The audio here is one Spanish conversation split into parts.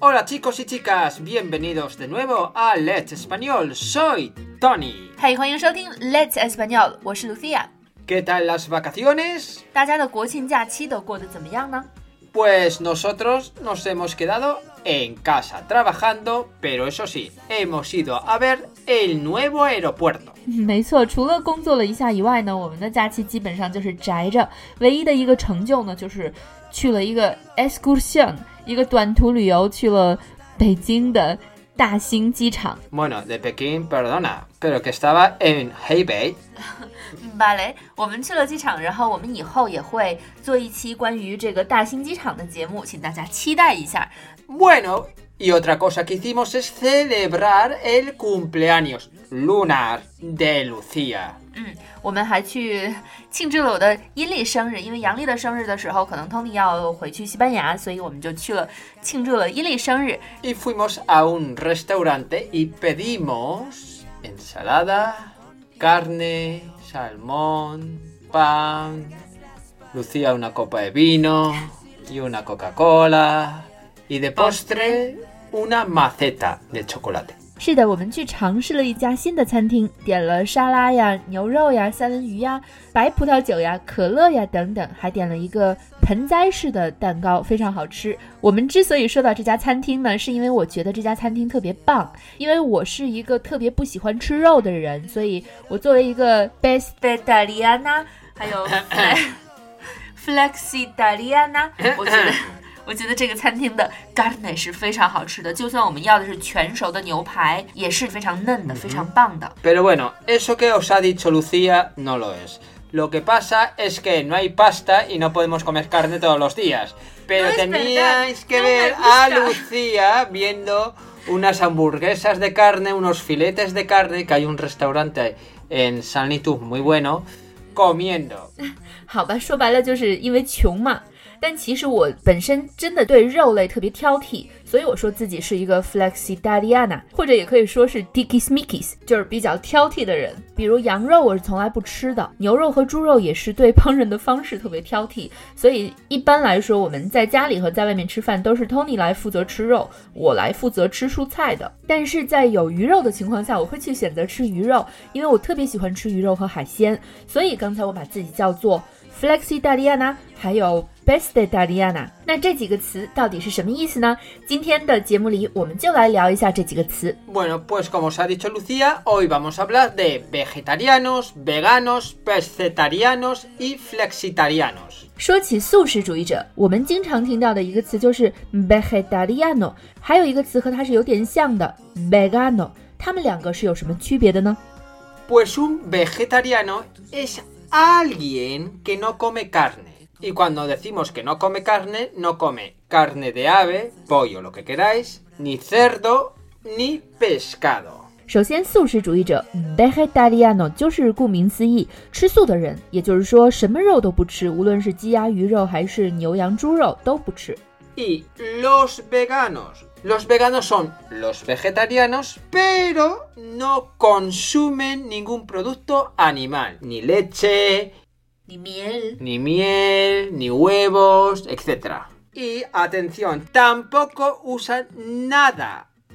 Hola chicos y chicas, bienvenidos de nuevo a Let's Español. Soy Tony. 嗨，欢迎收听 Let's Español，我是 Lucia。 ¿Qué tal las vacaciones? 大家的国庆假期都过得怎么样呢？ Pues nosotros nos hemos quedado en casa trabajando, pero eso sí, hemos ido a ver el nuevo aeropuerto. 没错，除了工作了一下以外呢，我们的假期基本上就是宅着。唯一的一个成就呢，就是去了一个 excursion，一个短途旅游，去了北京的 大兴机场。 Bueno, de Pekín, perdona, pero que estaba en Hebei. 芭蕾，我们去了机场，然后我们以后也会做一期关于这个大兴机场的节目，请大家期待一下。 Bueno, y otra cosa que hicimos es celebrar el cumpleaños lunar de Lucía. 嗯，我们还去庆祝了我的阴历生日，因为阳历的生日的时候，可能 Tony 要回去西班牙，所以我们就去了庆祝了阴历生日。Y fuimos a un restaurante y pedimos ensalada, carne, salmón, pan, Lucía una copa de vino y una Coca-Cola y de postre una maceta de chocolate. 是的，我们去尝试了一家新的餐厅，点了沙拉呀、牛肉呀、三文鱼呀、白葡萄酒呀、可乐呀等等，还点了一个盆栽式的蛋糕，非常好吃。我们之所以说到这家餐厅呢，是因为我觉得这家餐厅特别棒，因为我是一个特别不喜欢吃肉的人，所以我作为一个 best vegetariana，还有 flexitariana，我觉得。我觉得这个餐厅的 carne 是非常好吃的，就算我们要的是全熟的牛排，也是非常嫩的，非常棒的。 Pero bueno, eso que os ha dicho Lucía no lo es. Lo que pasa es que no hay pasta y no podemos comer carne todos los días. Pero No es teníais verdad, que no me ver a gusta. Lucía viendo unas hamburguesas de carne, unos filetes de carne, que hay un restaurante en San Litu muy bueno, comiendo. 好吧，说白了就是因为穷嘛。 但其实我本身真的对肉类特别挑剔，所以我说自己是一个 flexitariana，或者也可以说是 d i c k i s m i c k i s 就是比较挑剔的人。比如羊肉我是从来不吃的，牛肉和猪肉也是对烹饪的方式特别挑剔。所以一般来说，我们在家里和在外面吃饭都是 Tony 来负责吃肉，我来负责吃蔬菜的。但是在有鱼肉的情况下，我会去选择吃鱼肉，因为我特别喜欢吃鱼肉和海鲜。所以刚才我把自己叫做 flexitariana，还有 bestitariana。那这几个词到底是什么意思呢？今天的节目里我们就来聊一下这几个词。 Bueno, pues como os ha dicho Lucía, hoy vamos a hablar de vegetarianos, veganos, pescetarianos y flexitarianos. 说起素食主义者，我们经常听到的一个词就是 vegetariano，还有一个词和它是有点像的 vegano。它们两个是有什么区别的呢？ Pues un vegetariano es alguien que no come carne. Y cuando decimos que no come carne, no come carne de ave, pollo, lo que queráis, ni cerdo, ni pescado. 首先，素食主义者 vegetariano 就是顾名思义，吃素的人，也就是说什么肉都不吃，无论是鸡鸭鱼肉还是牛羊猪肉都不吃。 Y los veganos. los veganos son los vegetarianos, pero no consumen ningún producto animal. Ni leche, 里面 ni miel, ni huevos, etc. Y atención, tampoco usan nada,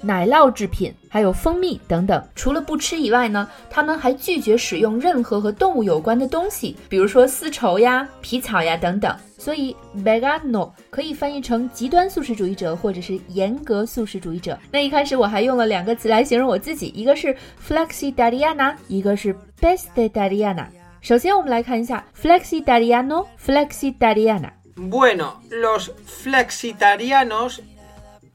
奶酪制品，还有蜂蜜等等。除了不吃以外呢，他们还拒绝使用任何和动物有关的东西，比如说丝绸呀、皮草呀等等。所以 vegano 可以翻译成极端素食主义者，或者是严格素食主义者。那一开始我还用了两个词来形容我自己，一个是 flexitariana，一个是 bestitariana。首先我们来看一下 flexitariano，flexitariana。Bueno, los flexitarianos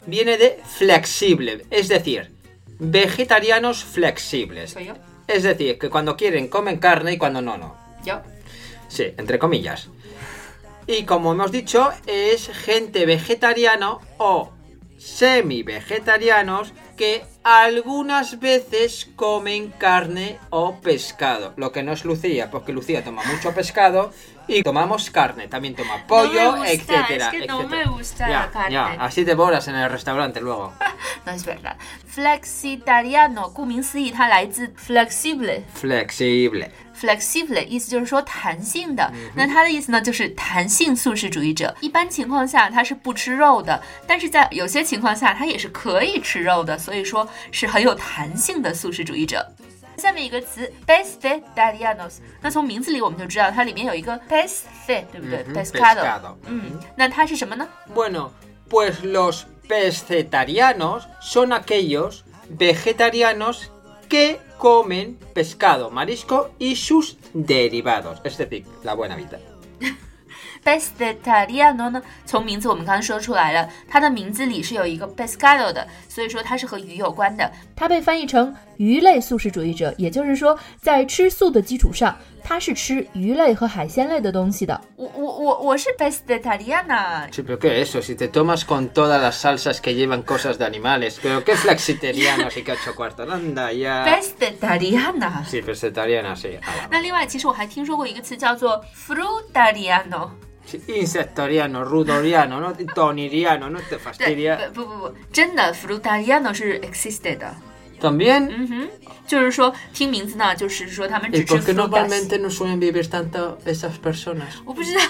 viene de flexible, es decir, vegetarianos flexibles. ¿Soy yo? Es decir, que cuando quieren comen carne y cuando no, no. ¿Yo? Sí, entre comillas. Y como hemos dicho, es gente vegetariano o semi-vegetarianos que algunas veces comen carne o pescado. Lo que no es Lucía, porque Lucía toma mucho pescado y tomamos carne. También toma pollo, no me gusta, etcétera. es que no etcétera. me gusta Ya, la carne. ya, así te boras en el restaurante luego. no es verdad. Flexitariano，顾名思义，它来自 flexible。Flexible. flexible 意思就是说弹性的，那它的意思呢就是弹性素食主义者。一般情况下它是不吃肉的，但是在有些情况下它也是可以吃肉的，所以说是很有弹性的素食主义者。下面一个词 pescetarianos，那从名字里我们就知道它里面有一个 pesce，对不对、嗯 p e s c a d o pescado 嗯，那它是什么呢？ Bueno, pues los pescetarianos son aquellos vegetarianos que comen pescado, marisco y sus derivados, es decir, la buena vida. pescetariano 呢，从名字我们刚刚说出来了，它的名字里是有一个 pescado 的，所以说它是和鱼有关的。它被翻译成鱼类素食主义者，也就是说，在吃素的基础上，它是吃鱼类和海鲜类的东西的。我我我我是 pescetariana，Sí, pero ¿qué es eso? Si te tomas con todas las salsas que llevan cosas de animales, pero ¿qué flexitariano si cacho cuarto? Anda ya. pescetariana。Sí, pescetariana, sí. 那另外，其实我还听说过一个词叫做 frutariano。Sí, Insectoriano, rudoriano, no toniriano, no te，fastidia. 不不不不，真的 frutariano 是 existed 的。También. 嗯哼，就是说听名字呢，就是说他们只吃 por qué frutas。normalmente no suelen vivir tanto esas personas? 我不知道。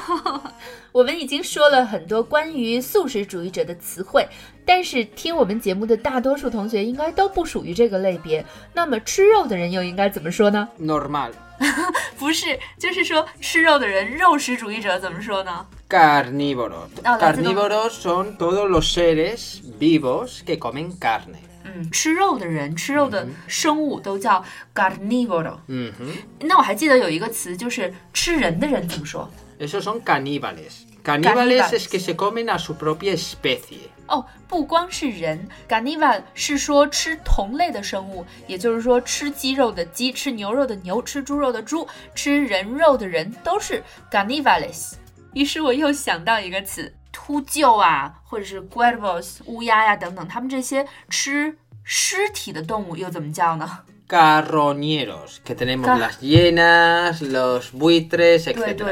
我们已经说了很多关于素食主义者的词汇，但是听我们节目的大多数同学应该都不属于这个类别。那么吃肉的人又应该怎么说呢？Normal. 不是，就是说吃肉的人，肉食主义者怎么说呢？ Carnívoros. Ah, la tengo- Carnívoros son todos los seres vivos que comen carne. 嗯，吃肉的人，吃肉的生物都叫 carnivoro。 Ujú. 那我还记得有一个词，就是吃人的人怎么说？ Esos son caníbales. Caníbales Caníbales. es que se comen a su propia especie. 哦，不光是人 g a n i v a 是说吃同类的生物，也就是说吃鸡肉的鸡，吃牛肉的牛，吃猪肉的猪，吃人肉的人都是 g a n i v a l e s。于是我又想到一个词，秃鹫啊，或者是 cuervos 乌鸦呀、等等，它们这些吃尸体的动物又怎么叫呢？carroñeros, que tenemos las hienas, los buitres, etc.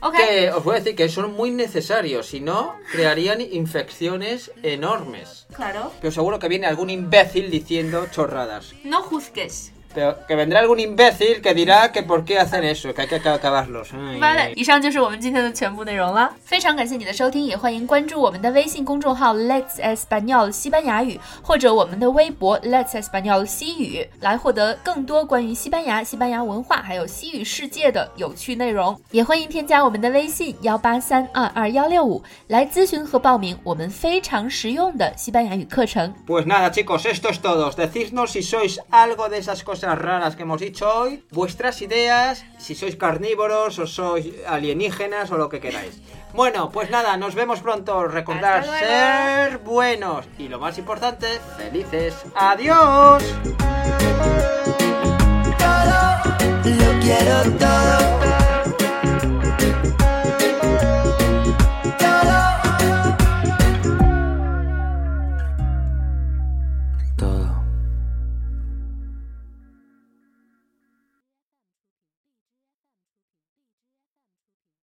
Okay. Que os voy a decir que son muy necesarios, si no, crearían infecciones enormes. Claro. Pero seguro que viene algún imbécil diciendo chorradas. No juzgues Pero que vendrá algún imbécil que dirá que por qué hacen eso, que hay que acabarlos. Ay, 完了， ay. 以上就是我们今天的全部内容了。非常感谢你的收听，也欢迎关注我们的微信公众号 Let's Español 西班牙语，或者我们的微博 Let's Español 西语，来获得更多关于西班牙、西班牙文化还有西语世界的有趣内容。也欢迎添加我们的微信幺八三二二幺六五来咨询和报名我们非常实用的西班牙语课程。 Pues nada, chicos, esto es todo. Decidnos si sois algo de esas cosas raras que hemos dicho hoy, vuestras ideas, si sois carnívoros o sois alienígenas o lo que queráis. Bueno, pues nada, nos vemos pronto. Luego. ser buenos y lo más importante, felices. ¡Adiós! Lo quiero todo